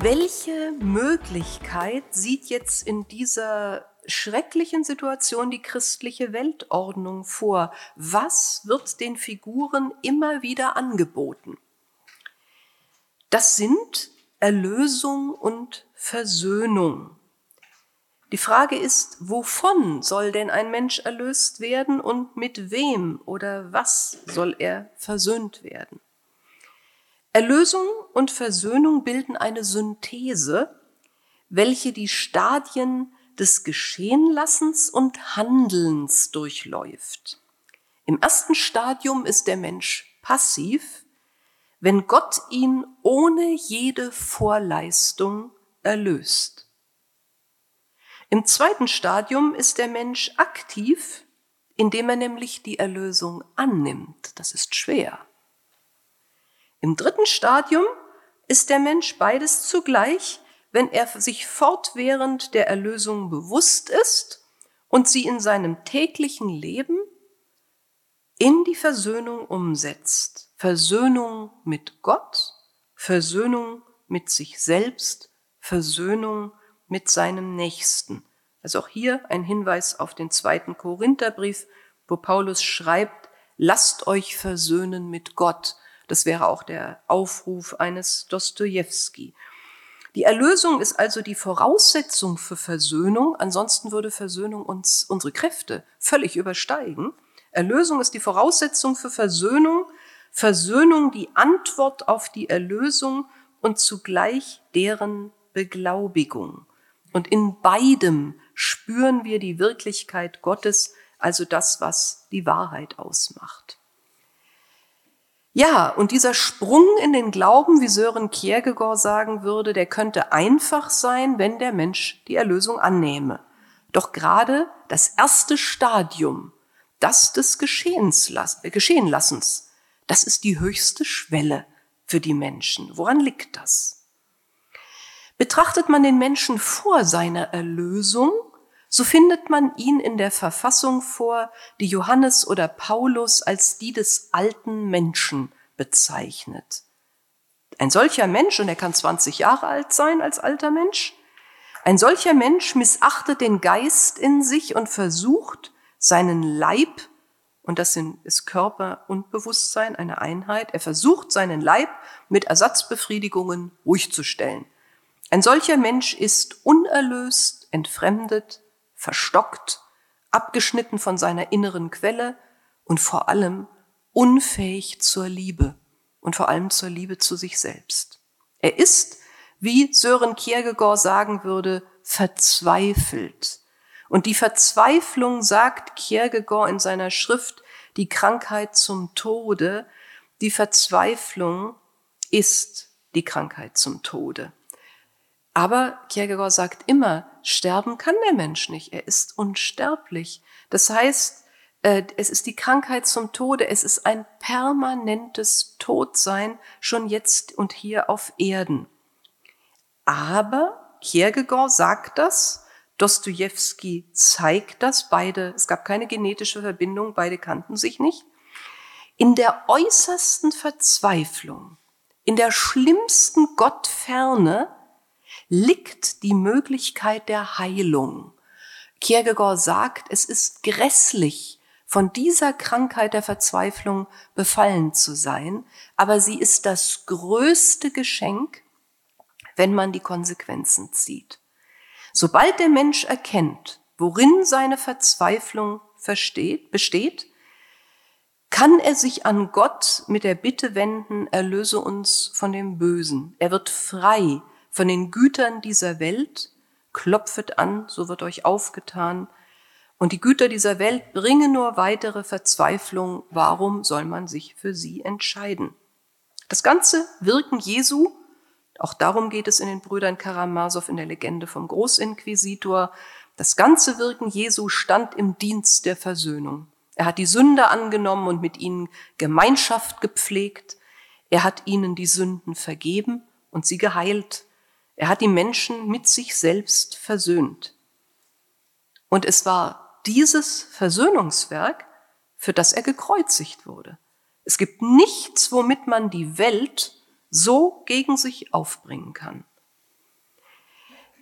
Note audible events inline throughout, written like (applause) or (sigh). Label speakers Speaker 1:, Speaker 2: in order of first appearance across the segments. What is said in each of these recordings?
Speaker 1: Welche Möglichkeit sieht jetzt in dieser schrecklichen Situation die christliche Weltordnung vor? Was wird den Figuren immer wieder angeboten? Das sind Erlösung und Versöhnung. Die Frage ist, wovon soll denn ein Mensch erlöst werden und mit wem oder was soll er versöhnt werden? Erlösung und Versöhnung bilden eine Synthese, welche die Stadien des Geschehenlassens und Handelns durchläuft. Im ersten Stadium ist der Mensch passiv, wenn Gott ihn ohne jede Vorleistung erlöst. Im zweiten Stadium ist der Mensch aktiv, indem er nämlich die Erlösung annimmt. Das ist schwer. Im dritten Stadium ist der Mensch beides zugleich, wenn er sich fortwährend der Erlösung bewusst ist und sie in seinem täglichen Leben in die Versöhnung umsetzt. Versöhnung mit Gott, Versöhnung mit sich selbst, Versöhnung mit seinem Nächsten. Also auch hier ein Hinweis auf den zweiten Korintherbrief, wo Paulus schreibt, lasst euch versöhnen mit Gott. Das wäre auch der Aufruf eines Dostojewski. Die Erlösung ist also die Voraussetzung für Versöhnung, ansonsten würde Versöhnung uns unsere Kräfte völlig übersteigen. Erlösung ist die Voraussetzung für Versöhnung, Versöhnung die Antwort auf die Erlösung und zugleich deren Beglaubigung. Und in beidem spüren wir die Wirklichkeit Gottes, also das, was die Wahrheit ausmacht. Ja, und dieser Sprung in den Glauben, wie Sören Kierkegaard sagen würde, der könnte einfach sein, wenn der Mensch die Erlösung annehme. Doch gerade das erste Stadium, das des Geschehenslas äh, Geschehenlassens, das ist die höchste Schwelle für die Menschen. Woran liegt das? Betrachtet man den Menschen vor seiner Erlösung, so findet man ihn in der Verfassung vor, die Johannes oder Paulus als die des alten Menschen bezeichnet. Ein solcher Mensch, und er kann 20 Jahre alt sein als alter Mensch, ein solcher Mensch missachtet den Geist in sich und versucht, seinen Leib, und das ist Körper und Bewusstsein, eine Einheit, er versucht, seinen Leib mit Ersatzbefriedigungen ruhig zu stellen. Ein solcher Mensch ist unerlöst, entfremdet, verstockt, abgeschnitten von seiner inneren Quelle und vor allem unfähig zur Liebe und vor allem zur Liebe zu sich selbst. Er ist, wie Sören Kierkegaard sagen würde, verzweifelt. Und die Verzweiflung, sagt Kierkegaard in seiner Schrift Die Krankheit zum Tode, die Verzweiflung ist die Krankheit zum Tode. Aber Kierkegaard sagt immer, sterben kann der Mensch nicht. Er ist unsterblich. Das heißt, äh, es ist die Krankheit zum Tode. Es ist ein permanentes Todsein schon jetzt und hier auf Erden. Aber Kierkegaard sagt das, Dostoevsky zeigt das, beide, es gab keine genetische Verbindung, beide kannten sich nicht. In der äußersten Verzweiflung, in der schlimmsten Gottferne, liegt die Möglichkeit der Heilung. Kierkegaard sagt, es ist grässlich, von dieser Krankheit der Verzweiflung befallen zu sein, aber sie ist das größte Geschenk, wenn man die Konsequenzen zieht. Sobald der Mensch erkennt, worin seine Verzweiflung versteht, besteht, kann er sich an Gott mit der Bitte wenden, erlöse uns von dem Bösen. Er wird frei von den Gütern dieser Welt, klopfet an, so wird euch aufgetan. Und die Güter dieser Welt bringen nur weitere Verzweiflung. Warum soll man sich für sie entscheiden? Das ganze Wirken Jesu, auch darum geht es in den Brüdern Karamasow in der Legende vom Großinquisitor, das ganze Wirken Jesu stand im Dienst der Versöhnung. Er hat die Sünder angenommen und mit ihnen Gemeinschaft gepflegt. Er hat ihnen die Sünden vergeben und sie geheilt. Er hat die Menschen mit sich selbst versöhnt. Und es war dieses Versöhnungswerk, für das er gekreuzigt wurde. Es gibt nichts, womit man die Welt so gegen sich aufbringen kann.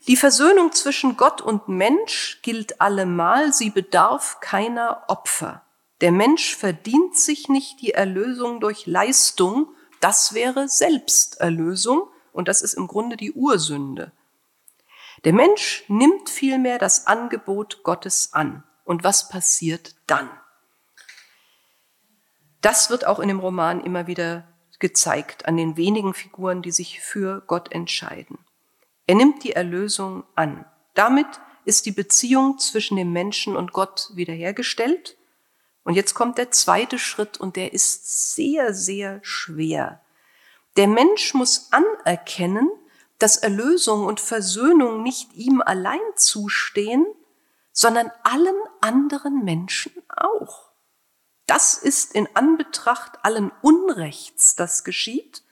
Speaker 1: Die Versöhnung zwischen Gott und Mensch gilt allemal, sie bedarf keiner Opfer. Der Mensch verdient sich nicht die Erlösung durch Leistung, das wäre Selbsterlösung und das ist im Grunde die Ursünde. Der Mensch nimmt vielmehr das Angebot Gottes an. Und was passiert dann? Das wird auch in dem Roman immer wieder gezeigt an den wenigen Figuren, die sich für Gott entscheiden. Er nimmt die Erlösung an. Damit ist die Beziehung zwischen dem Menschen und Gott wiederhergestellt. Und jetzt kommt der zweite Schritt und der ist sehr, sehr schwer. Der Mensch muss anerkennen, dass Erlösung und Versöhnung nicht ihm allein zustehen, sondern allen anderen Menschen auch. Das ist in Anbetracht allen Unrechts, das geschieht,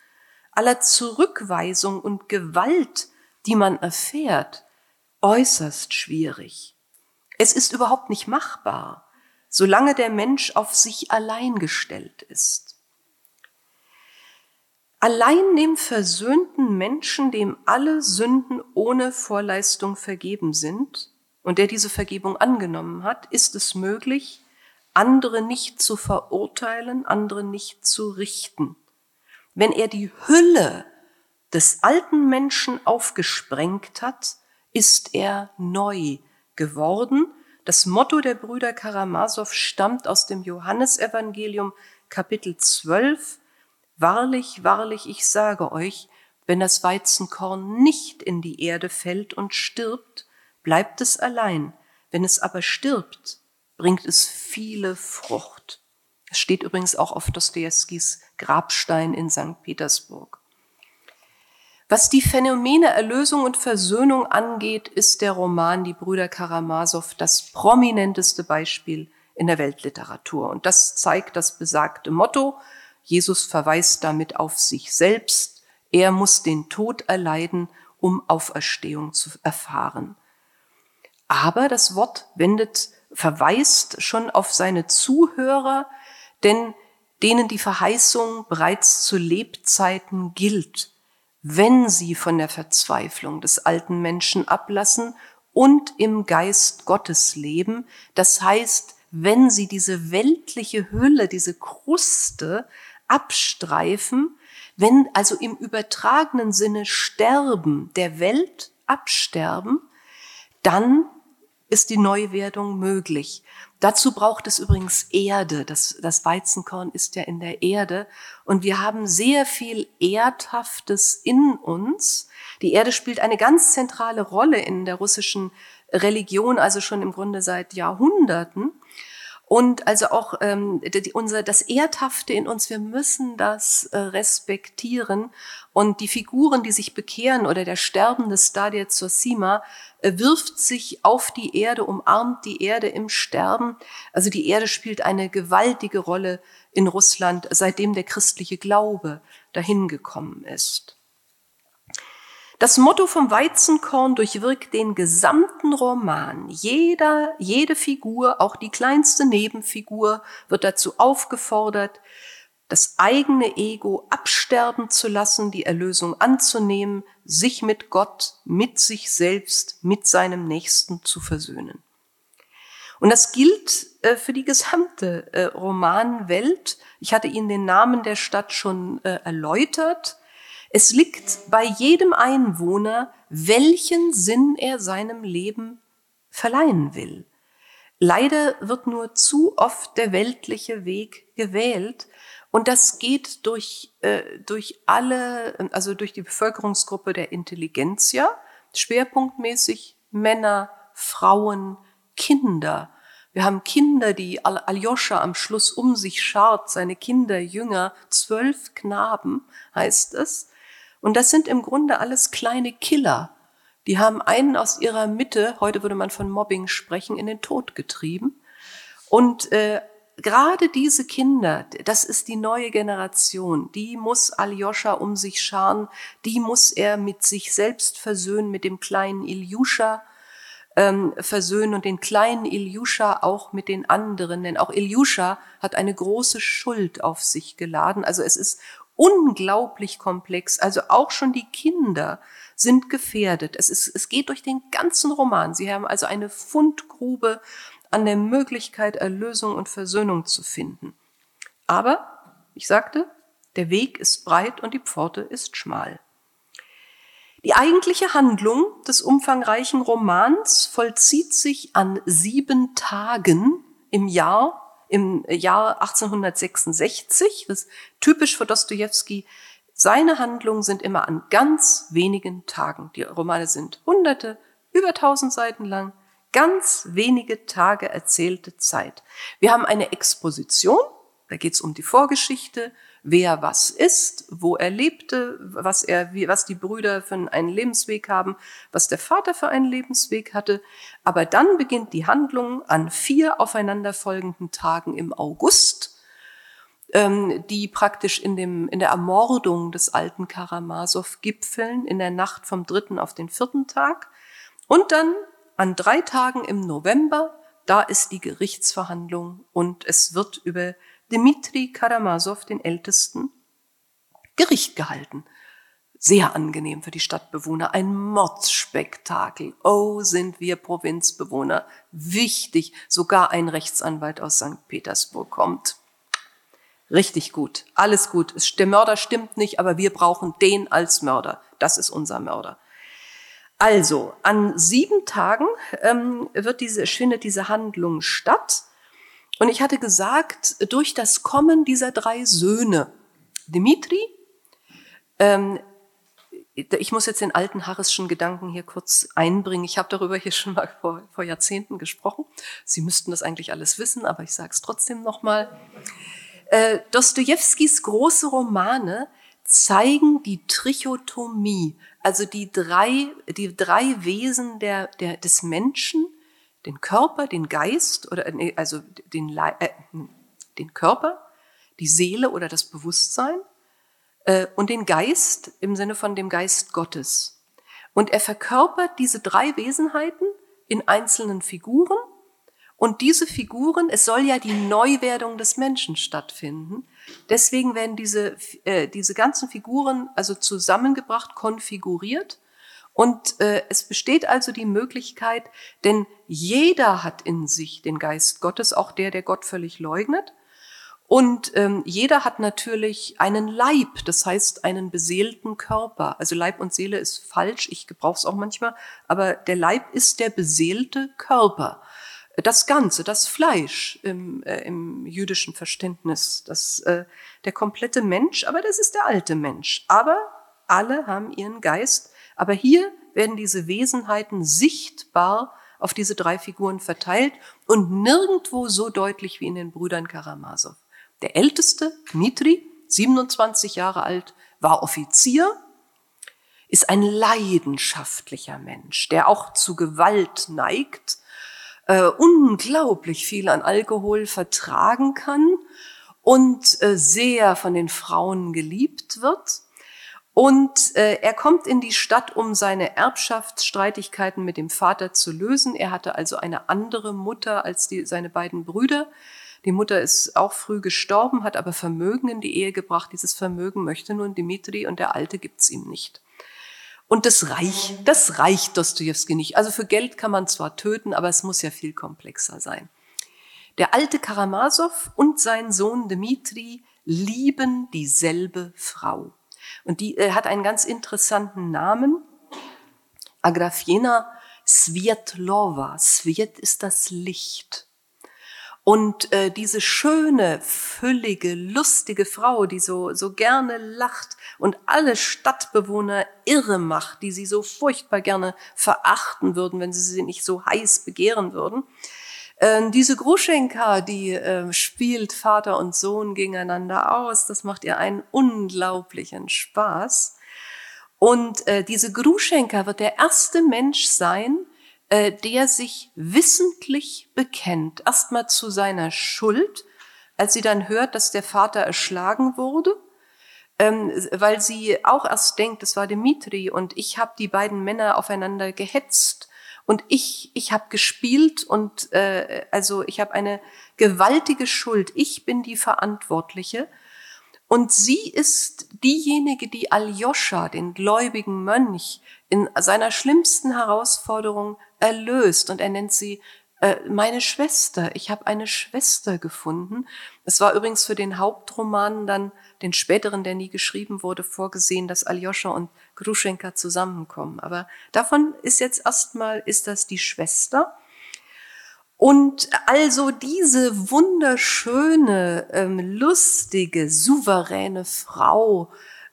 Speaker 1: aller Zurückweisung und Gewalt, die man erfährt, äußerst schwierig. Es ist überhaupt nicht machbar, solange der Mensch auf sich allein gestellt ist. Allein dem versöhnten Menschen, dem alle Sünden ohne Vorleistung vergeben sind und der diese Vergebung angenommen hat, ist es möglich, andere nicht zu verurteilen, andere nicht zu richten. Wenn er die Hülle des alten Menschen aufgesprengt hat, ist er neu geworden. Das Motto der Brüder Karamasow stammt aus dem Johannesevangelium Kapitel 12. Wahrlich, wahrlich, ich sage euch, wenn das Weizenkorn nicht in die Erde fällt und stirbt, bleibt es allein. Wenn es aber stirbt, bringt es viele Frucht. Es steht übrigens auch auf Dostojewskis Grabstein in St. Petersburg. Was die Phänomene Erlösung und Versöhnung angeht, ist der Roman Die Brüder Karamasow das prominenteste Beispiel in der Weltliteratur. Und das zeigt das besagte Motto. Jesus verweist damit auf sich selbst. Er muss den Tod erleiden, um Auferstehung zu erfahren. Aber das Wort wendet verweist schon auf seine Zuhörer, denn denen die Verheißung bereits zu Lebzeiten gilt, wenn sie von der Verzweiflung des alten Menschen ablassen und im Geist Gottes leben, das heißt, wenn sie diese weltliche Hülle, diese Kruste abstreifen, wenn also im übertragenen Sinne sterben, der Welt absterben, dann ist die Neuwerdung möglich. Dazu braucht es übrigens Erde. Das, das Weizenkorn ist ja in der Erde. Und wir haben sehr viel Erdhaftes in uns. Die Erde spielt eine ganz zentrale Rolle in der russischen Religion, also schon im Grunde seit Jahrhunderten. Und also auch ähm, die, unser, das Erdhafte in uns, wir müssen das äh, respektieren. Und die Figuren, die sich bekehren oder der sterbende Stadia Zosima äh, wirft sich auf die Erde, umarmt die Erde im Sterben. Also die Erde spielt eine gewaltige Rolle in Russland, seitdem der christliche Glaube dahin gekommen ist. Das Motto vom Weizenkorn durchwirkt den gesamten Roman. Jeder, jede Figur, auch die kleinste Nebenfigur, wird dazu aufgefordert, das eigene Ego absterben zu lassen, die Erlösung anzunehmen, sich mit Gott, mit sich selbst, mit seinem Nächsten zu versöhnen. Und das gilt äh, für die gesamte äh, Romanwelt. Ich hatte Ihnen den Namen der Stadt schon äh, erläutert. Es liegt bei jedem Einwohner, welchen Sinn er seinem Leben verleihen will. Leider wird nur zu oft der weltliche Weg gewählt und das geht durch, äh, durch alle, also durch die Bevölkerungsgruppe der Intelligenzia, schwerpunktmäßig Männer, Frauen, Kinder. Wir haben Kinder, die Aljoscha am Schluss um sich schart, seine Kinder, Jünger, zwölf Knaben heißt es. Und das sind im Grunde alles kleine Killer. Die haben einen aus ihrer Mitte, heute würde man von Mobbing sprechen, in den Tod getrieben. Und äh, gerade diese Kinder, das ist die neue Generation, die muss Aljoscha um sich scharen, die muss er mit sich selbst versöhnen, mit dem kleinen Iljuscha. ähm, versöhnen und den kleinen Ilyusha auch mit den anderen, denn auch Ilyusha hat eine große Schuld auf sich geladen. Also es ist unglaublich komplex. Also auch schon die Kinder sind gefährdet. Es, ist, es geht durch den ganzen Roman. Sie haben also eine Fundgrube an der Möglichkeit, Erlösung und Versöhnung zu finden. Aber, ich sagte, der Weg ist breit und die Pforte ist schmal. Die eigentliche Handlung des umfangreichen Romans vollzieht sich an sieben Tagen im Jahr im Jahr 1866, das ist typisch für Dostoevsky. Seine Handlungen sind immer an ganz wenigen Tagen. Die Romane sind hunderte, über tausend Seiten lang, ganz wenige Tage erzählte Zeit. Wir haben eine Exposition, da geht es um die Vorgeschichte, wer was ist, wo er lebte, was er, was die Brüder für einen Lebensweg haben, was der Vater für einen Lebensweg hatte. Aber dann beginnt die Handlung an vier aufeinanderfolgenden Tagen im August, ähm, die praktisch in dem, in der Ermordung des alten Karamasow gipfeln, in der Nacht vom dritten auf den vierten Tag. Und dann an drei Tagen im November, da ist die Gerichtsverhandlung und es wird über Dmitri Karamasow, den Ältesten, Gericht gehalten. Sehr angenehm für die Stadtbewohner, ein Mordsspektakel. Oh, sind wir Provinzbewohner. Wichtig, sogar ein Rechtsanwalt aus St. Petersburg kommt. Richtig gut, alles gut. Der Mörder stimmt nicht, aber wir brauchen den als Mörder. Das ist unser Mörder. Also, an sieben Tagen ähm, wird diese, findet diese Handlung statt. Und ich hatte gesagt, durch das Kommen dieser drei Söhne, Dimitri, ähm, ich muss jetzt den alten harrischen Gedanken hier kurz einbringen. Ich habe darüber hier schon mal vor, vor Jahrzehnten gesprochen. Sie müssten das eigentlich alles wissen, aber ich sage es trotzdem nochmal. Äh, Dostojewskis große Romane zeigen die Trichotomie, also die drei, die drei Wesen der, der, des Menschen, den Körper, den Geist oder also den, äh, den Körper, die Seele oder das Bewusstsein äh, und den Geist im Sinne von dem Geist Gottes. Und er verkörpert diese drei Wesenheiten in einzelnen Figuren. Und diese Figuren, es soll ja die Neuwerdung des Menschen stattfinden. Deswegen werden diese, äh, diese ganzen Figuren also zusammengebracht, konfiguriert und äh, es besteht also die Möglichkeit, denn jeder hat in sich den Geist Gottes, auch der, der Gott völlig leugnet. Und ähm, jeder hat natürlich einen Leib, das heißt einen beseelten Körper. Also Leib und Seele ist falsch, ich gebrauche es auch manchmal, aber der Leib ist der beseelte Körper. Das Ganze, das Fleisch im, äh, im jüdischen Verständnis, das, äh, der komplette Mensch, aber das ist der alte Mensch. Aber alle haben ihren Geist aber hier werden diese Wesenheiten sichtbar auf diese drei Figuren verteilt und nirgendwo so deutlich wie in den Brüdern Karamasow. Der älteste, Dmitri, 27 Jahre alt, war Offizier, ist ein leidenschaftlicher Mensch, der auch zu Gewalt neigt, äh, unglaublich viel an Alkohol vertragen kann und äh, sehr von den Frauen geliebt wird. Und äh, er kommt in die Stadt, um seine Erbschaftsstreitigkeiten mit dem Vater zu lösen. Er hatte also eine andere Mutter als die, seine beiden Brüder. Die Mutter ist auch früh gestorben, hat aber Vermögen in die Ehe gebracht. Dieses Vermögen möchte nun Dimitri und der Alte gibt's ihm nicht. Und das reicht, das reicht Dostoevsky nicht. Also für Geld kann man zwar töten, aber es muss ja viel komplexer sein. Der alte Karamasow und sein Sohn Dimitri lieben dieselbe Frau. Und die äh, hat einen ganz interessanten Namen. Agrafena Svietlova. Sviet ist das Licht. Und äh, diese schöne, füllige, lustige Frau, die so, so gerne lacht und alle Stadtbewohner irre macht, die sie so furchtbar gerne verachten würden, wenn sie sie nicht so heiß begehren würden, ähm, diese Gruschenka, die äh, spielt Vater und Sohn gegeneinander aus. Das macht ihr einen unglaublichen Spaß. Und äh, diese Gruschenka wird der erste Mensch sein, äh, der sich wissentlich bekennt. Erstmal zu seiner Schuld, als sie dann hört, dass der Vater erschlagen wurde, ähm, weil sie auch erst denkt, es war Dimitri und ich habe die beiden Männer aufeinander gehetzt Und ich, ich habe gespielt und äh, also ich habe eine gewaltige Schuld. Ich bin die Verantwortliche. Und sie ist diejenige, die Aljoscha, den gläubigen Mönch, in seiner schlimmsten Herausforderung erlöst. Und er nennt sie äh, meine Schwester. Ich habe eine Schwester gefunden. Es war übrigens für den Hauptroman dann, den späteren, der nie geschrieben wurde, vorgesehen, dass Aljoscha und Gruschenka zusammenkommen. Aber davon ist jetzt erstmal, ist das die Schwester. Und also diese wunderschöne, ähm, lustige, souveräne Frau,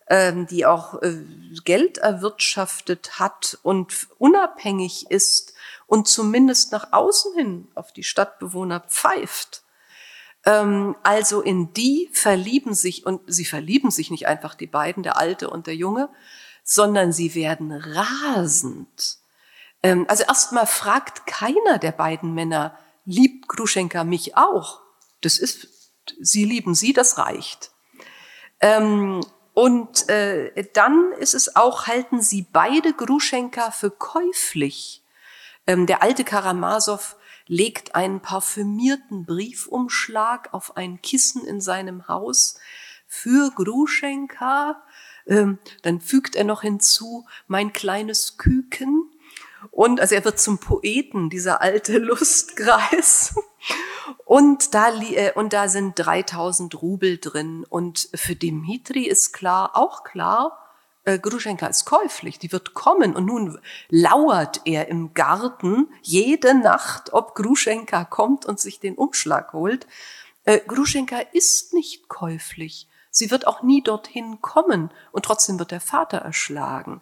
Speaker 1: ähm, die auch äh, Geld erwirtschaftet hat und unabhängig ist und zumindest nach außen hin auf die Stadtbewohner pfeift. Ähm, also in die verlieben sich, und sie verlieben sich nicht einfach die beiden, der Alte und der Junge, sondern sie werden rasend. Ähm, also erstmal fragt keiner der beiden Männer, liebt Gruschenka mich auch? Das ist, sie lieben sie, das reicht. Ähm, und äh, dann ist es auch, halten sie beide Gruschenka für käuflich. Ähm, der alte Karamasow legt einen parfümierten Briefumschlag auf ein Kissen in seinem Haus für Gruschenka. Ähm, dann fügt er noch hinzu, mein kleines Küken. Und also er wird zum Poeten, dieser alte (laughs) Lustkreis. Und da, äh, und da sind 3000 Rubel drin. Und für Dimitri ist klar, auch klar, äh, Gruschenka ist käuflich, die wird kommen. Und nun lauert er im Garten jede Nacht, ob Gruschenka kommt und sich den Umschlag holt. Äh, Gruschenka ist nicht käuflich. Sie wird auch nie dorthin kommen und trotzdem wird der Vater erschlagen.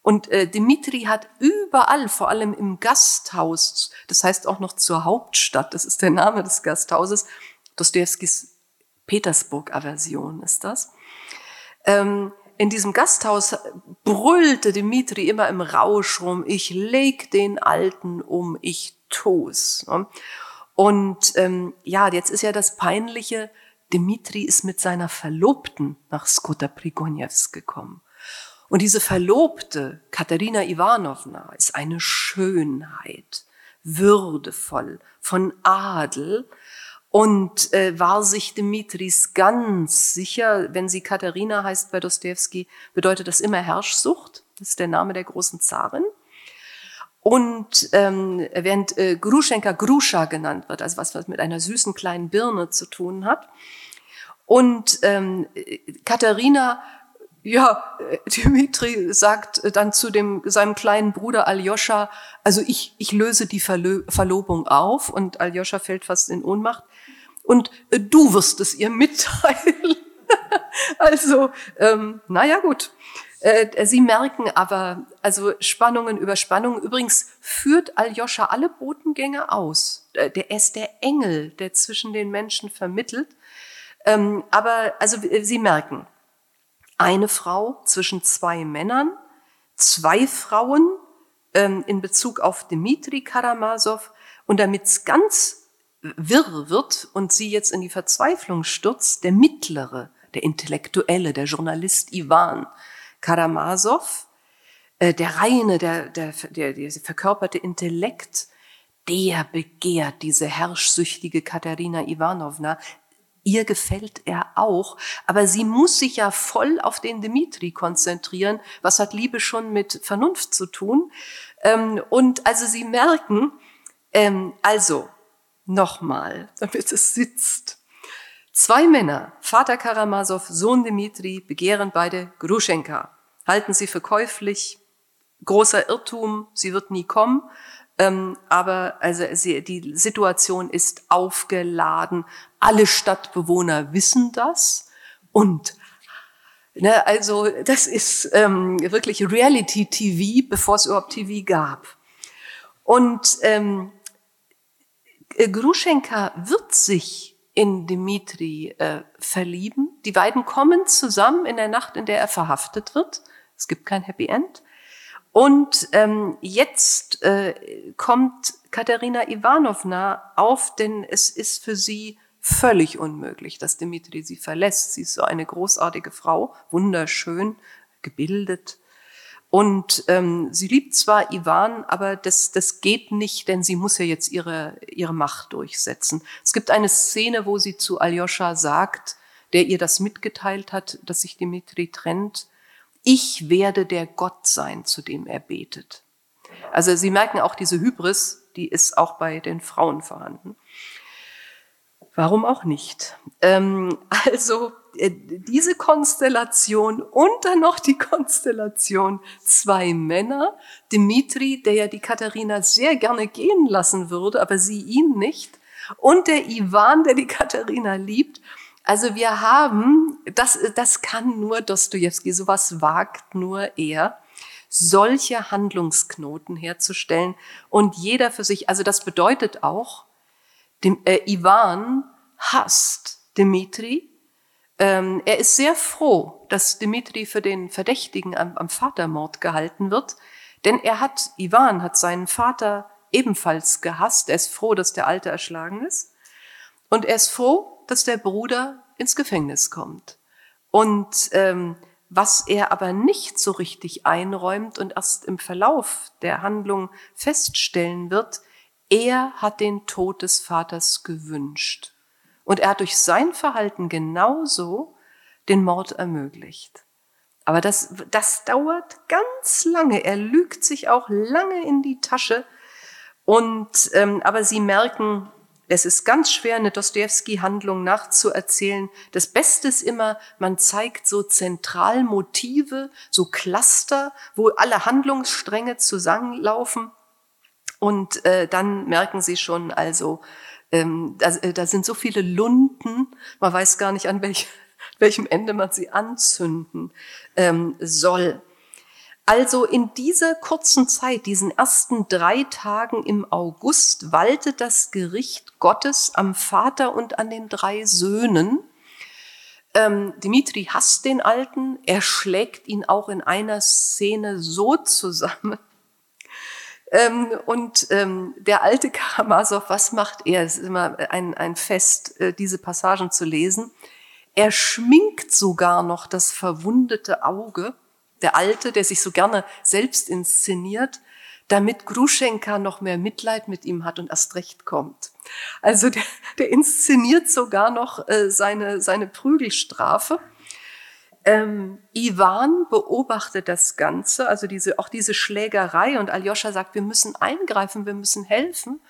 Speaker 1: Und äh, Dimitri hat überall, vor allem im Gasthaus, das heißt auch noch zur Hauptstadt, das ist der Name des Gasthauses, Dostojewskis Petersburg-Aversion ist das. Ähm, in diesem Gasthaus brüllte Dimitri immer im Rausch rum, ich leg den Alten um, ich tu's. Und ähm, ja, jetzt ist ja das Peinliche, Dimitri ist mit seiner Verlobten nach Skota Prigonjevs gekommen. Und diese Verlobte, Katharina Ivanovna, ist eine Schönheit, würdevoll, von Adel und äh, war sich Dimitris ganz sicher, wenn sie Katharina heißt bei Dostoevsky, bedeutet das immer Herrschsucht. Das ist der Name der großen Zarin. Und ähm, während äh, Gruschenka Gruscha genannt wird, also was, was mit einer süßen kleinen Birne zu tun hat. Und ähm, Katharina ja, Dimitri sagt dann zu dem, seinem kleinen Bruder Aljoscha, also ich, ich löse die Verlo Verlobung auf und Aljoscha fällt fast in Ohnmacht und äh, du wirst es ihr (laughs) mitteilen. also, ähm, naja gut. Äh, sie merken aber, also Spannungen über Spannungen. Übrigens führt Aljoscha alle Botengänge aus. Äh, der ist der Engel, der zwischen den Menschen vermittelt. Ähm, aber also Sie merken, eine Frau zwischen zwei Männern, zwei Frauen ähm, in Bezug auf Dmitri Karamasow. Und damit es ganz wirr wird und sie jetzt in die Verzweiflung stürzt, der Mittlere, der Intellektuelle, der Journalist Ivan Karamasow, äh, der reine, der, der, der, der verkörperte Intellekt, der begehrt diese herrschsüchtige Katharina Ivanovna, Ihr gefällt er auch, aber sie muss sich ja voll auf den Dimitri konzentrieren. Was hat Liebe schon mit Vernunft zu tun? Ähm, und also Sie merken, ähm, also nochmal, (laughs) damit es sitzt. Zwei Männer, Vater Karamasow, Sohn Dimitri, begehren beide Gruschenka, halten sie für käuflich, großer Irrtum, sie wird nie kommen. Ähm, aber also sie, die Situation ist aufgeladen. Alle Stadtbewohner wissen das und ne, also das ist ähm, wirklich Reality TV, bevor es überhaupt TV gab. Und ähm, Gruschenka wird sich in Dimitri äh, verlieben. Die beiden kommen zusammen in der Nacht, in der er verhaftet wird. Es gibt kein Happy End. Und ähm, jetzt äh, kommt Katharina Ivanovna auf, denn es ist für sie völlig unmöglich, dass Dimitri sie verlässt. Sie ist so eine großartige Frau, wunderschön, gebildet. Und ähm, sie liebt zwar Ivan, aber das, das geht nicht, denn sie muss ja jetzt ihre, ihre Macht durchsetzen. Es gibt eine Szene, wo sie zu Aljoscha sagt, der ihr das mitgeteilt hat, dass sich Dimitri trennt, ich werde der Gott sein, zu dem er betet. Also Sie merken auch diese Hybris, die ist auch bei den Frauen vorhanden. Warum auch nicht? Ähm, also äh, diese Konstellation und dann noch die Konstellation zwei Männer, Dimitri, der ja die Katharina sehr gerne gehen lassen würde, aber sie ihn nicht, und der Ivan, der die Katharina liebt. Also wir haben, das, das kann nur Dostoevsky, sowas wagt nur er, solche Handlungsknoten herzustellen und jeder für sich, also das bedeutet auch, dem, äh, Ivan hasst Dimitri, ähm, er ist sehr froh, dass Dimitri für den Verdächtigen am, am Vatermord gehalten wird, denn er hat, Ivan hat seinen Vater ebenfalls gehasst. Er ist froh, dass der Alte erschlagen ist. Und er ist froh, dass der Bruder ins Gefängnis kommt. Und ähm, was er aber nicht so richtig einräumt und erst im Verlauf der Handlung feststellen wird, er hat den Tod des Vaters gewünscht. Und er hat durch sein Verhalten genauso den Mord ermöglicht. Aber das, das dauert ganz lange. Er lügt sich auch lange in die Tasche. Und, ähm, aber Sie merken, es ist ganz schwer, eine Dostoevsky-Handlung nachzuerzählen. Das Beste ist immer, man zeigt so Zentralmotive, so Cluster, wo alle Handlungsstränge zusammenlaufen. Und äh, dann merken Sie schon, also ähm, da, äh, da sind so viele Lunden, man weiß gar nicht, an welch, (laughs) welchem Ende man sie anzünden ähm, soll. Also in dieser kurzen Zeit, diesen ersten drei Tagen im August, waltet das Gericht Gottes am Vater und an den drei Söhnen. Ähm, Dimitri hasst den Alten, er schlägt ihn auch in einer Szene so zusammen, ähm, und ähm, der alte (laughs) Karamasow, was macht er? Es ist immer ein, ein Fest, äh, diese Passagen zu lesen. Er schminkt sogar noch das verwundete Auge, der Alte, der sich so gerne selbst inszeniert, damit Gruschenka noch mehr Mitleid mit ihm hat und erst recht kommt. Also der, der inszeniert sogar noch äh, seine, seine Prügelstrafe. Ähm, Ivan beobachtet das Ganze, also diese, auch diese Schlägerei und Aljoscha sagt, wir müssen eingreifen, wir müssen helfen.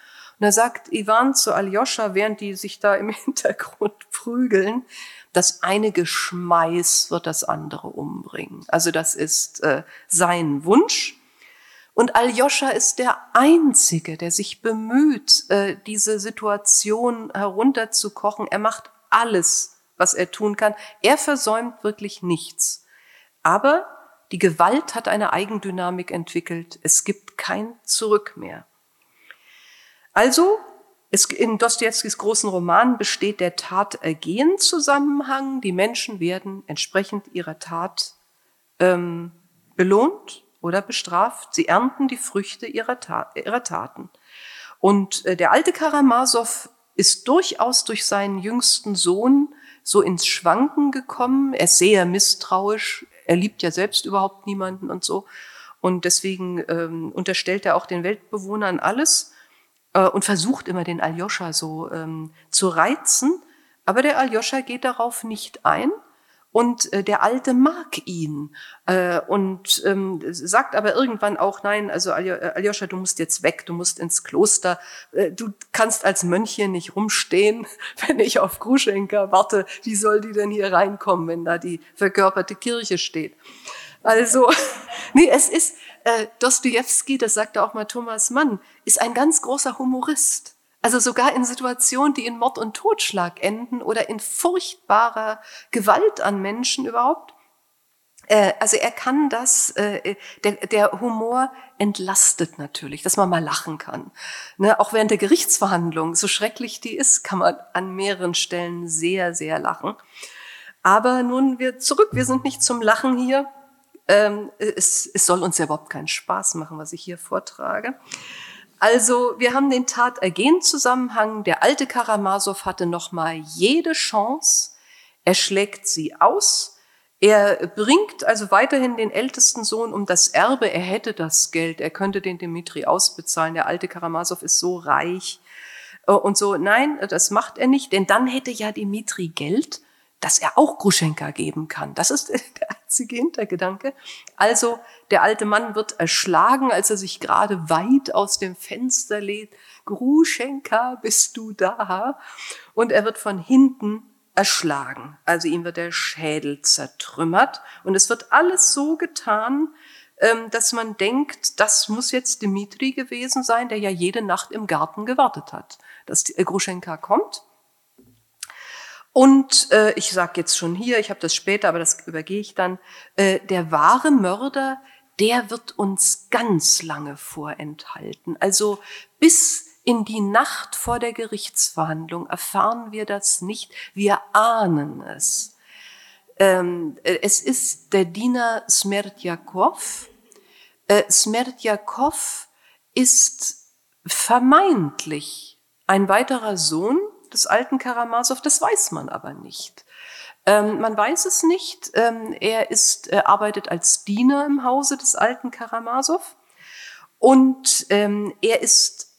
Speaker 1: Und da sagt Ivan zu Aljoscha, während die sich da im (laughs) Hintergrund prügeln, das eine Geschmeiß wird das andere umbringen. Also das ist äh, sein Wunsch. Und Aljoscha ist der Einzige, der sich bemüht, äh, diese Situation herunterzukochen. Er macht alles, was er tun kann. Er versäumt wirklich nichts. Aber die Gewalt hat eine Eigendynamik entwickelt. Es gibt kein Zurück mehr. Also, es, in Dostojewskis großen Roman besteht der Tat-Ergehen-Zusammenhang. Die Menschen werden entsprechend ihrer Tat ähm, belohnt oder bestraft. Sie ernten die Früchte ihrer, Ta ihrer Taten. Und äh, der alte Karamasow ist durchaus durch seinen jüngsten Sohn so ins Schwanken gekommen. Er ist sehr misstrauisch. Er liebt ja selbst überhaupt niemanden und so. Und deswegen ähm, unterstellt er auch den Weltbewohnern alles äh, und versucht immer den Aljoscha so ähm, zu reizen. Aber der Aljoscha geht darauf nicht ein und äh, der Alte mag ihn äh, und ähm, sagt aber irgendwann auch, nein, also äh, Aljoscha, du musst jetzt weg, du musst ins Kloster, äh, du kannst als Mönch hier nicht rumstehen, (laughs) wenn ich auf Gruschenka warte, wie soll die denn hier reinkommen, wenn da die verkörperte Kirche steht? Also, (laughs) nee, es ist, äh, Dostoevsky, das sagte auch mal Thomas Mann, ist ein ganz großer Humorist. Also sogar in Situationen, die in Mord und Totschlag enden oder in furchtbarer Gewalt an Menschen überhaupt. Äh, also er kann das, äh, der, der Humor entlastet natürlich, dass man mal lachen kann. Ne, auch während der Gerichtsverhandlung, so schrecklich die ist, kann man an mehreren Stellen sehr, sehr lachen. Aber nun wir zurück, wir sind nicht zum Lachen hier. Ähm, es, es soll uns ja überhaupt keinen Spaß machen, was ich hier vortrage. Also wir haben den Tat-Ergehen-Zusammenhang. Der alte Karamasow hatte noch mal jede Chance. Er schlägt sie aus. Er bringt also weiterhin den ältesten Sohn um das Erbe. Er hätte das Geld, er könnte den Dimitri ausbezahlen. Der alte Karamasow ist so reich äh, und so. Nein, das macht er nicht, denn dann hätte ja Dimitri Geld, das er auch Gruschenka geben kann. Das ist (laughs) der einzige Hintergedanke. Also der alte Mann wird erschlagen, als er sich gerade weit aus dem Fenster lädt. Gruschenka, bist du da? Und er wird von hinten erschlagen. Also ihm wird der Schädel zertrümmert. Und es wird alles so getan, ähm, dass man denkt, das muss jetzt Dimitri gewesen sein, der ja jede Nacht im Garten gewartet hat, dass Gruschenka kommt. Und äh, ich sage jetzt schon hier, ich habe das später, aber das übergehe ich dann, äh, der wahre Mörder, der wird uns ganz lange vorenthalten. Also bis in die Nacht vor der Gerichtsverhandlung erfahren wir das nicht, wir ahnen es. Ähm, äh, es ist der Diener Smerdjakov. Äh, Smerdjakov ist vermeintlich ein weiterer Sohn des alten Karamasow, das weiß man aber nicht. Ähm, man weiß es nicht. Ähm, er ist, er arbeitet als Diener im Hause des alten Karamasow und ähm, er ist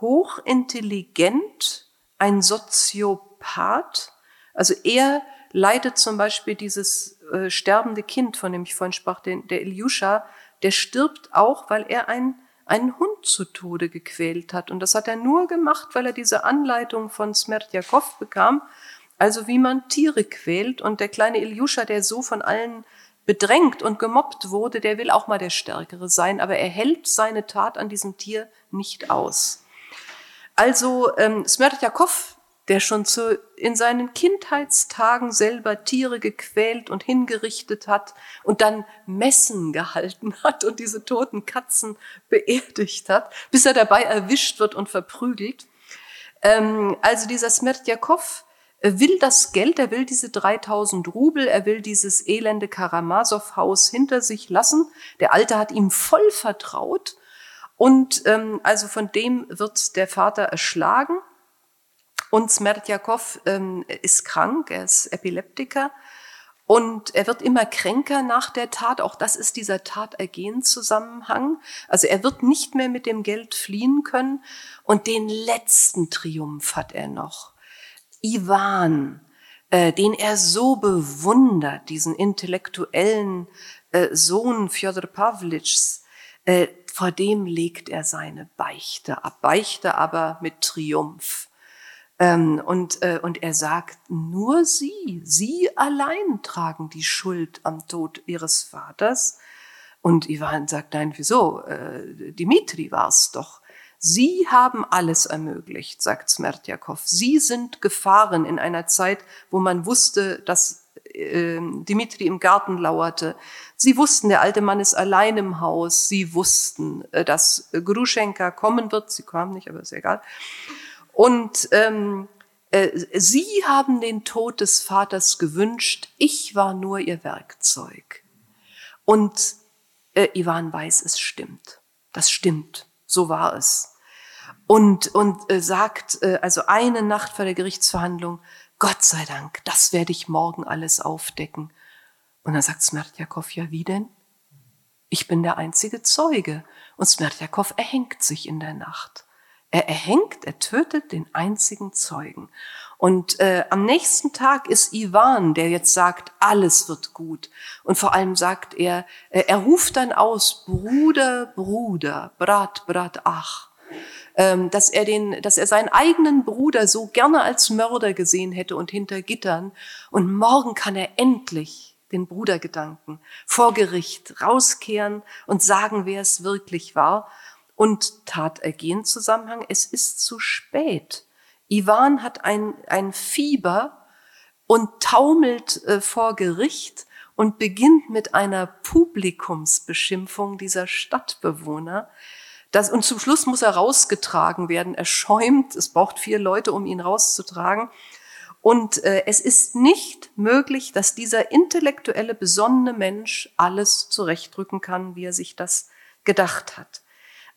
Speaker 1: hochintelligent, ein Soziopath. Also er leitet zum Beispiel dieses äh, sterbende Kind, von dem ich vorhin sprach, den, der Ilyusha, der stirbt auch, weil er ein, einen Hund zu Tode gequält hat. Und das hat er nur gemacht, weil er diese Anleitung von Smerdjakov bekam, also wie man Tiere quält. Und der kleine Ilyusha, der so von allen bedrängt und gemobbt wurde, der will auch mal der Stärkere sein, aber er hält seine Tat an diesem Tier nicht aus. Also ähm, Smerdjakov, der schon zu, in seinen Kindheitstagen selber Tiere gequält und hingerichtet hat und dann Messen gehalten (laughs) hat und diese toten Katzen beerdigt hat, bis er dabei erwischt wird und verprügelt. Ähm, also dieser Smerdjakov will das Geld, er will diese 3000 Rubel, er will dieses elende Karamasow-Haus hinter sich lassen. Der Alte hat ihm voll vertraut und ähm, also von dem wird der Vater erschlagen. Und Smerdjakov ähm, ist krank, er ist Epileptiker. Und er wird immer kränker nach der Tat. Auch das ist dieser Tatergehen-Zusammenhang. Also er wird nicht mehr mit dem Geld fliehen können. Und den letzten Triumph hat er noch. Ivan, äh, den er so bewundert, diesen intellektuellen äh, Sohn Fjodor Pavlitschs, äh, vor dem legt er seine Beichte ab, Beichte aber mit Triumph. Ähm, und, äh, und er sagt, nur Sie, Sie allein tragen die Schuld am Tod Ihres Vaters. Und Ivan sagt, nein, wieso? Äh, Dimitri war es doch. Sie haben alles ermöglicht, sagt Smertjakov. Sie sind gefahren in einer Zeit, wo man wusste, dass äh, Dimitri im Garten lauerte. Sie wussten, der alte Mann ist allein im Haus. Sie wussten, äh, dass Gruschenka kommen wird. Sie kam nicht, aber ist egal. Und ähm, äh, sie haben den Tod des Vaters gewünscht. Ich war nur ihr Werkzeug. Und äh, Ivan weiß, es stimmt. Das stimmt. So war es. Und, und äh, sagt, äh, also eine Nacht vor der Gerichtsverhandlung, Gott sei Dank, das werde ich morgen alles aufdecken. Und dann sagt Smerdjakov, ja wie denn? Ich bin der einzige Zeuge. Und Smerdjakov erhängt sich in der Nacht. Er erhängt, er tötet den einzigen Zeugen. Und äh, am nächsten Tag ist Ivan, der jetzt sagt, alles wird gut. Und vor allem sagt er, äh, er ruft dann aus, Bruder, Bruder, Brat, Brat, ach. Ähm, dass er den, dass er seinen eigenen Bruder so gerne als Mörder gesehen hätte und hinter Gittern. Und morgen kann er endlich den Brudergedanken vor Gericht rauskehren und sagen, wer es wirklich war. Und Tatergehen Zusammenhang, es ist zu spät. Ivan hat ein, ein Fieber und taumelt äh, vor Gericht und beginnt mit einer Publikumsbeschimpfung dieser Stadtbewohner. Das, und zum Schluss muss er rausgetragen werden. Er schäumt. Es braucht vier Leute, um ihn rauszutragen. Und äh, es ist nicht möglich, dass dieser intellektuelle, besonnene Mensch alles zurechtrücken kann, wie er sich das gedacht hat.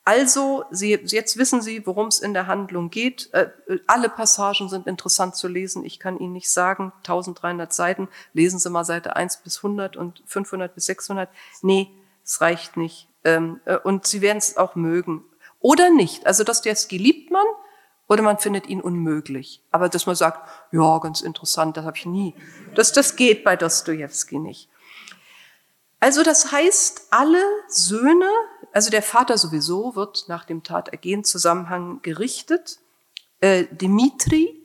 Speaker 1: Also, Sie, jetzt wissen Sie, worum es in der Handlung geht. Äh, alle Passagen sind interessant zu lesen. Ich kann Ihnen nicht sagen, 1300 Seiten, lesen Sie mal Seite 1 bis 100 und 500 bis 600. Nee, es reicht nicht. Ähm, äh, und Sie werden es auch mögen. Oder nicht. Also Dostoevsky liebt man oder man findet ihn unmöglich. Aber dass man sagt, ja, ganz interessant, das habe ich nie. Das, das geht bei Dostoevsky nicht. Also das heißt, alle Söhne, also der Vater sowieso wird nach dem Tatergehen-Zusammenhang gerichtet. Äh, Dimitri,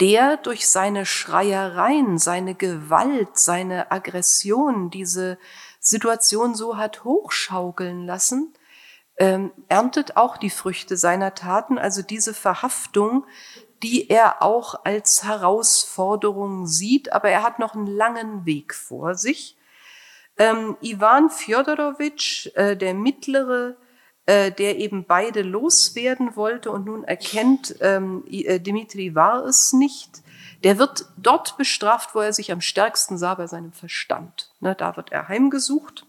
Speaker 1: der durch seine Schreiereien, seine Gewalt, seine Aggression diese Situation so hat hochschaukeln lassen, ähm, erntet auch die Früchte seiner Taten, also diese Verhaftung, die er auch als Herausforderung sieht, aber er hat noch einen langen Weg vor sich. Ähm, Ivan Fjodorowitsch, äh, der Mittlere, äh, der eben beide loswerden wollte und nun erkennt, ähm, äh, Dimitri war es nicht, der wird dort bestraft, wo er sich am stärksten sah, bei seinem Verstand. Ne, da wird er heimgesucht.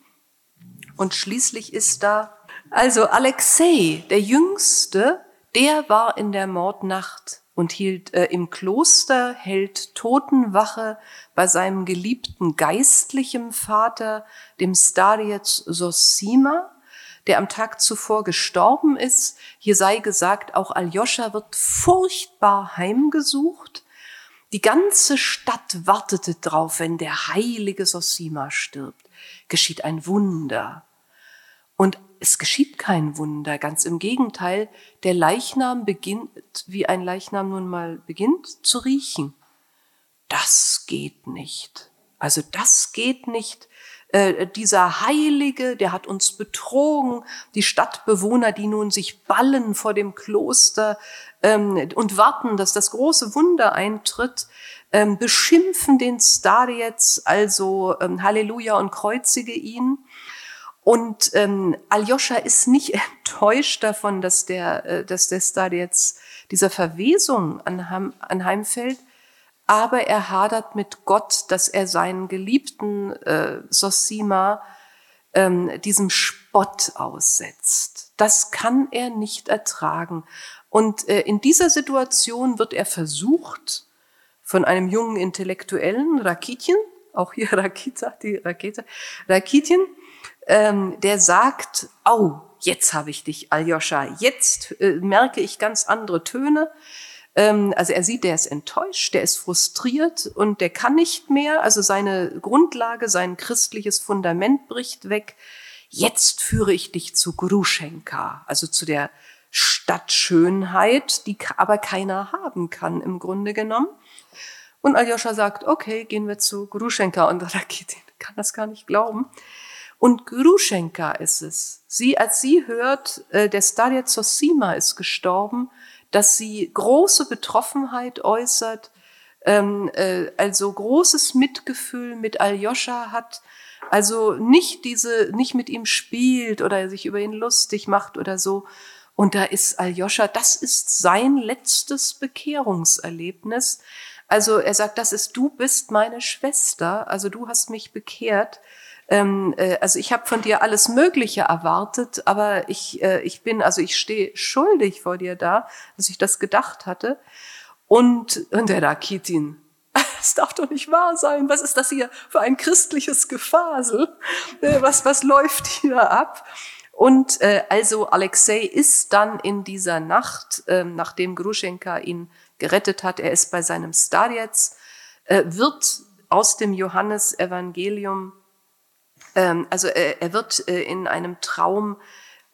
Speaker 1: Und schließlich ist da, also Alexei, der Jüngste, der war in der Mordnacht und hielt äh, im Kloster, hält Totenwache bei seinem geliebten geistlichen Vater, dem Stariec Sosima, der am Tag zuvor gestorben ist. Hier sei gesagt, auch Aljoscha wird furchtbar heimgesucht. Die ganze Stadt wartete drauf, wenn der heilige Sosima stirbt. Geschieht ein Wunder. Und es geschieht kein Wunder, ganz im Gegenteil, der Leichnam beginnt, wie ein Leichnam nun mal beginnt, zu riechen. Das geht nicht. Also das geht nicht. Äh, dieser Heilige, der hat uns betrogen, die Stadtbewohner, die nun sich ballen vor dem Kloster ähm, und warten, dass das große Wunder eintritt, ähm, beschimpfen den Starietz, also ähm, Halleluja und kreuzige ihn. Und ähm, Aljoscha ist nicht (laughs) enttäuscht davon, dass der, äh, dass der Star jetzt dieser Verwesung anheim, anheimfällt, aber er hadert mit Gott, dass er seinen geliebten äh, Sosima ähm, diesem Spott aussetzt. Das kann er nicht ertragen. Und äh, in dieser Situation wird er versucht von einem jungen Intellektuellen, Rakitin, auch hier (laughs) Rakita, die Rakete, Rakitin, ähm, der sagt, au, jetzt habe ich dich, Aljoscha, jetzt äh, merke ich ganz andere Töne. Ähm, also er sieht, der ist enttäuscht, der ist frustriert und der kann nicht mehr. Also seine Grundlage, sein christliches Fundament bricht weg. Jetzt führe ich dich zu Gruschenka, also zu der Stadtschönheit, die aber keiner haben kann im Grunde genommen. Und Aljoscha sagt, okay, gehen wir zu Gruschenka. Und (laughs) Rakitin kann das gar nicht glauben. Und Gruschenka ist es. Sie, als sie hört, äh, der Stadia Zosima ist gestorben, dass sie große Betroffenheit äußert, ähm, äh, also großes Mitgefühl mit Aljoscha hat, also nicht diese, nicht mit ihm spielt oder sich über ihn lustig macht oder so. Und da ist Aljoscha, das ist sein letztes Bekehrungserlebnis. Also er sagt, das ist, du bist meine Schwester, also du hast mich bekehrt ähm, äh, also ich habe von dir alles Mögliche erwartet, aber ich, äh, ich bin, also ich stehe schuldig vor dir da, dass ich das gedacht hatte. Und, und der Rakitin, (laughs) es darf doch nicht wahr sein. Was ist das hier für ein christliches Gefasel? Äh, was, was läuft hier ab? Und äh, also Alexei ist dann in dieser Nacht, äh, nachdem Gruschenka ihn gerettet hat, er ist bei seinem Stadietz, äh, wird aus dem Johannesevangelium ähm, also äh, er wird äh, in einem Traum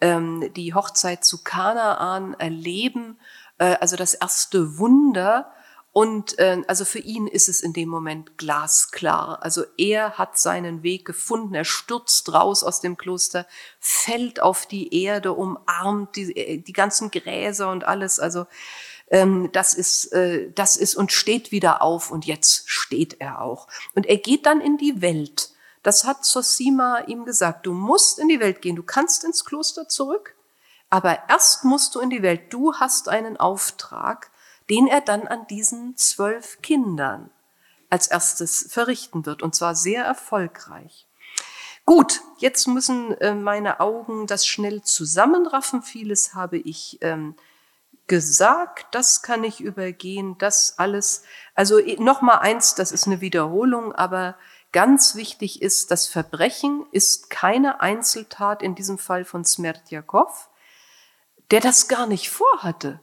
Speaker 1: ähm, die Hochzeit zu Kanaan erleben, äh, also das erste Wunder. Und äh, also für ihn ist es in dem Moment glasklar. Also er hat seinen Weg gefunden. Er stürzt raus aus dem Kloster, fällt auf die Erde, umarmt die, äh, die ganzen Gräser und alles. Also ähm, das ist, äh, das ist und steht wieder auf. Und jetzt steht er auch. Und er geht dann in die Welt. Das hat Zosima ihm gesagt. Du musst in die Welt gehen. Du kannst ins Kloster zurück, aber erst musst du in die Welt. Du hast einen Auftrag, den er dann an diesen zwölf Kindern als erstes verrichten wird, und zwar sehr erfolgreich. Gut, jetzt müssen äh, meine Augen das schnell zusammenraffen. Vieles habe ich ähm, gesagt, das kann ich übergehen, das alles. Also noch mal eins, das ist eine Wiederholung, aber ganz wichtig ist, das Verbrechen ist keine Einzeltat in diesem Fall von Smerdjakov, der das gar nicht vorhatte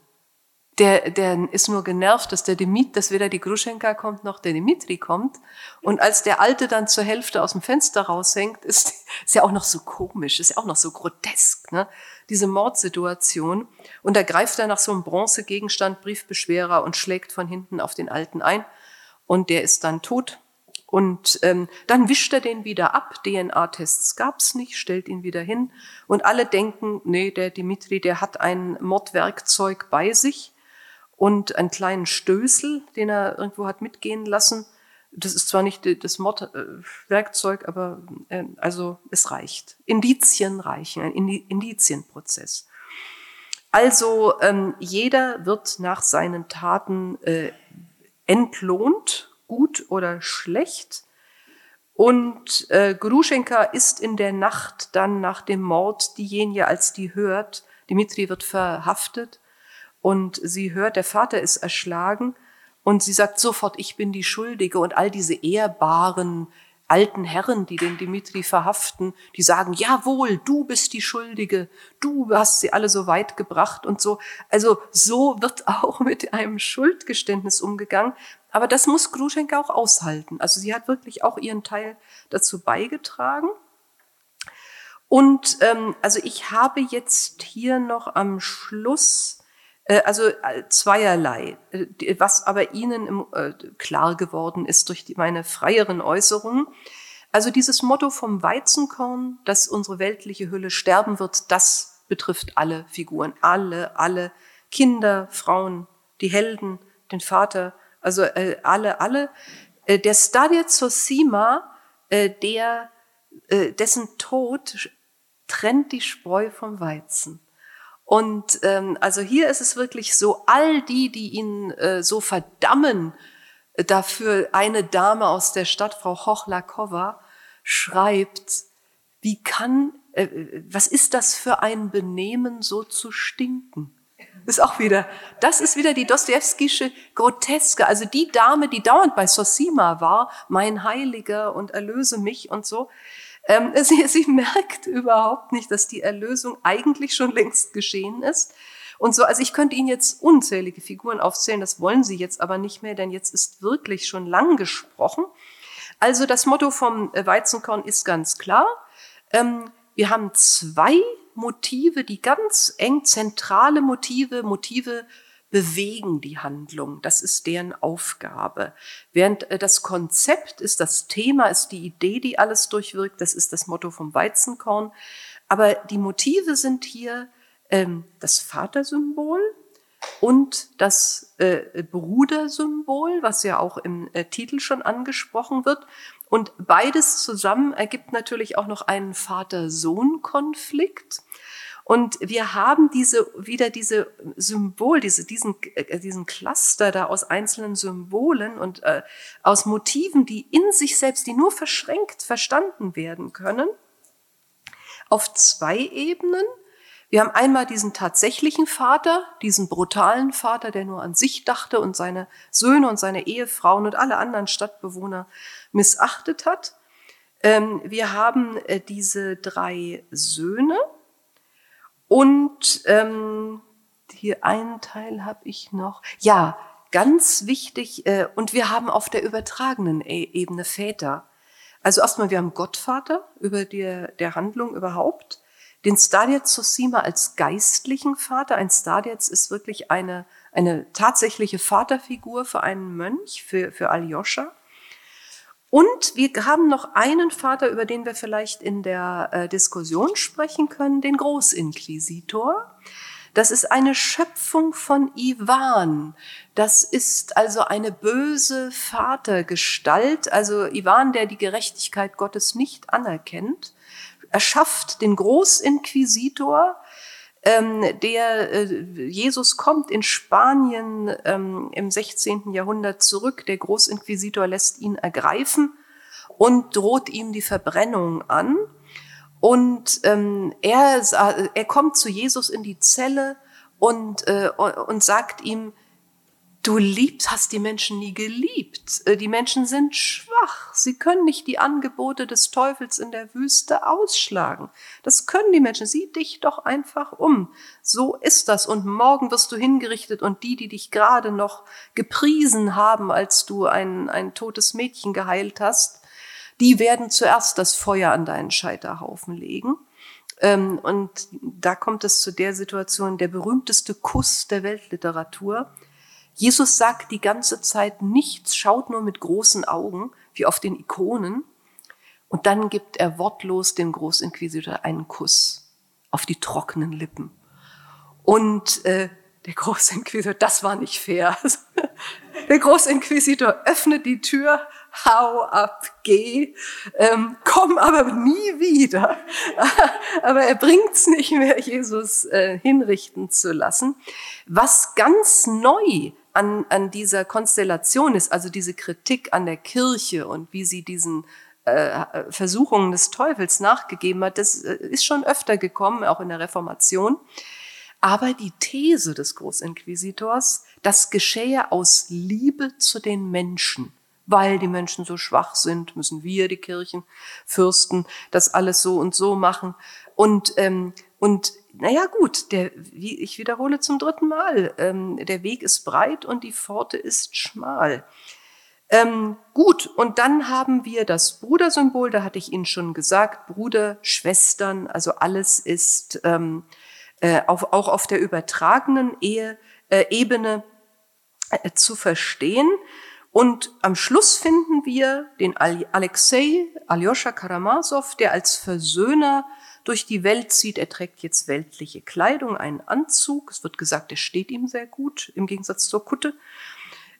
Speaker 1: der, der ist nur genervt, dass der Dimit, dass weder die Gruschenka kommt noch der Dimitri kommt. Und als der Alte dann zur Hälfte aus dem Fenster raushängt, ist, ist ja auch noch so komisch, ist ja auch noch so grotesk, ne? diese Mordsituation. Und da greift er nach so einem Bronzegegenstand, Briefbeschwerer, und schlägt von hinten auf den Alten ein. Und der ist dann tot. Und ähm, dann wischt er den wieder ab. DNA-Tests gab's nicht, stellt ihn wieder hin. Und alle denken, nee, der Dimitri, der hat ein Mordwerkzeug bei sich und einen kleinen Stößel, den er irgendwo hat mitgehen lassen. Das ist zwar nicht das Mordwerkzeug, aber äh, also es reicht. Indizien reichen, ein Indizienprozess. Also ähm, jeder wird nach seinen Taten äh, entlohnt, gut oder schlecht. Und äh, Gruschenka ist in der Nacht dann nach dem Mord diejenige, als die hört, Dimitri wird verhaftet. Und sie hört, der Vater ist erschlagen. Und sie sagt sofort, ich bin die Schuldige. Und all diese ehrbaren alten Herren, die den Dimitri verhaften, die sagen, jawohl, du bist die Schuldige, du hast sie alle so weit gebracht und so. Also so wird auch mit einem Schuldgeständnis umgegangen. Aber das muss Gruschenka auch aushalten. Also sie hat wirklich auch ihren Teil dazu beigetragen. Und ähm, also ich habe jetzt hier noch am Schluss also äh, zweierlei, äh, was aber Ihnen klar geworden ist durch meine freieren Äußerungen. Also dieses Motto vom Weizenkorn, dass unsere weltliche Hülle sterben wird, das betrifft alle Figuren, alle, alle Kinder, Frauen, die Helden, den Vater, also alle, alle. Der Stadia Zosima, der, dessen Tod trennt die Spreu vom Weizen. Und ähm, also hier ist es wirklich so, all die, die ihn äh, so verdammen, äh, dafür eine Dame aus der Stadt, Frau Hochlakova, schreibt, wie kann, äh, was ist das für ein Benehmen, so zu stinken? ist auch wieder, das ist wieder die Dostojewskische Groteske. Also die Dame, die dauernd bei Sosima war, mein Heiliger und erlöse mich und so, ähm, (laughs) sie, sie merkt überhaupt nicht, dass die Erlösung eigentlich schon längst geschehen ist. Und so, also ich könnte Ihnen jetzt unzählige Figuren aufzählen, das wollen Sie jetzt aber nicht mehr, denn jetzt ist wirklich schon lang gesprochen. Also das Motto vom Weizenkorn ist ganz klar. Ähm, wir haben zwei Motive, die ganz eng zentrale Motive, Motive bewegen die Handlung. Das ist deren Aufgabe. Während äh, das Konzept ist, das Thema ist die Idee, die alles durchwirkt. Das ist das Motto vom Weizenkorn. Aber die Motive sind hier ähm, das Vatersymbol und das äh, Brudersymbol, was ja auch im äh, Titel schon angesprochen wird. Und beides zusammen ergibt natürlich auch noch einen Vater-Sohn-Konflikt. Und wir haben diese, wieder diese Symbol, diese, diesen, äh, diesen Cluster da aus einzelnen Symbolen und äh, aus Motiven, die in sich selbst, die nur verschränkt verstanden werden können, auf zwei Ebenen. Wir haben einmal diesen tatsächlichen Vater, diesen brutalen Vater, der nur an sich dachte und seine Söhne und seine Ehefrauen und alle anderen Stadtbewohner missachtet hat. Ähm, wir haben äh, diese drei Söhne, und ähm, hier einen Teil habe ich noch. Ja, ganz wichtig. Äh, und wir haben auf der übertragenen e Ebene Väter. Also erstmal, wir haben Gottvater über der, der Handlung überhaupt. Den Stadiet Zosima als geistlichen Vater. Ein Stadiet ist wirklich eine, eine tatsächliche Vaterfigur für einen Mönch, für, für Aljoscha. Und wir haben noch einen Vater, über den wir vielleicht in der äh, Diskussion sprechen können, den Großinquisitor. Das ist eine Schöpfung von Ivan. Das ist also eine böse Vatergestalt, also Ivan, der die Gerechtigkeit Gottes nicht anerkennt. Er schafft den Großinquisitor, ähm, der äh, Jesus kommt in Spanien ähm, im 16. Jahrhundert zurück. Der Großinquisitor lässt ihn ergreifen und droht ihm die Verbrennung an. Und ähm, er, er kommt zu Jesus in die Zelle und, äh, und sagt ihm, Du liebst, hast die Menschen nie geliebt. Äh, die Menschen sind schwach. Sie können nicht die Angebote des Teufels in der Wüste ausschlagen. Das können die Menschen. Sieh dich doch einfach um. So ist das. Und morgen wirst du hingerichtet und die, die dich gerade noch gepriesen haben, als du ein, ein totes Mädchen geheilt hast, die werden zuerst das Feuer an deinen Scheiterhaufen legen. Ähm, und da kommt es zu der Situation, der berühmteste Kuss der Weltliteratur Jesus sagt die ganze Zeit nichts, schaut nur mit großen Augen, wie auf den Ikonen. Und dann gibt er wortlos dem Großinquisitor einen Kuss auf die trockenen Lippen. Und äh, der Großinquisitor, das war nicht fair. (laughs) Der Großinquisitor öffnet die Tür, hau ab, geh, ähm, komm aber nie wieder. (laughs) aber er bringt's nicht mehr, Jesus äh, hinrichten zu lassen. Was ganz neu an, an dieser Konstellation ist, also diese Kritik an der Kirche und wie sie diesen äh, Versuchungen des Teufels nachgegeben hat, das äh, ist schon öfter gekommen, auch in der Reformation. Aber die These des Großinquisitors, das geschehe aus Liebe zu den Menschen, weil die Menschen so schwach sind, müssen wir, die Kirchenfürsten, das alles so und so machen. Und, ähm, und naja gut, der, wie, ich wiederhole zum dritten Mal, ähm, der Weg ist breit und die Pforte ist schmal. Ähm, gut, und dann haben wir das Brudersymbol, da hatte ich Ihnen schon gesagt, Bruder, Schwestern, also alles ist ähm, äh, auf, auch auf der übertragenen Ehe, äh, Ebene äh, zu verstehen. Und am Schluss finden wir den Alexei Aljoscha Karamazov, der als Versöhner durch die Welt zieht. Er trägt jetzt weltliche Kleidung, einen Anzug. Es wird gesagt, er steht ihm sehr gut, im Gegensatz zur Kutte.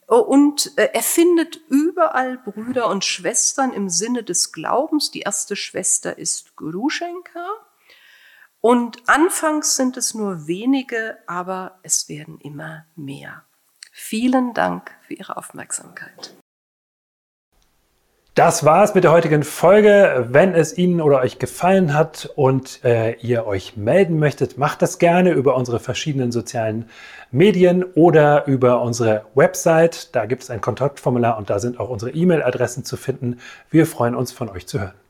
Speaker 1: Und äh, er findet überall Brüder und Schwestern im Sinne des Glaubens. Die erste Schwester ist Gruschenka. Und anfangs sind es nur wenige, aber es werden immer mehr. Vielen Dank für Ihre Aufmerksamkeit.
Speaker 2: Das war's mit der heutigen Folge. Wenn es Ihnen oder euch gefallen hat und äh, ihr euch melden möchtet, macht das gerne über unsere verschiedenen sozialen Medien oder über unsere Website. Da gibt es ein Kontaktformular und da sind auch unsere E-Mail-Adressen zu finden. Wir freuen uns von euch zu hören.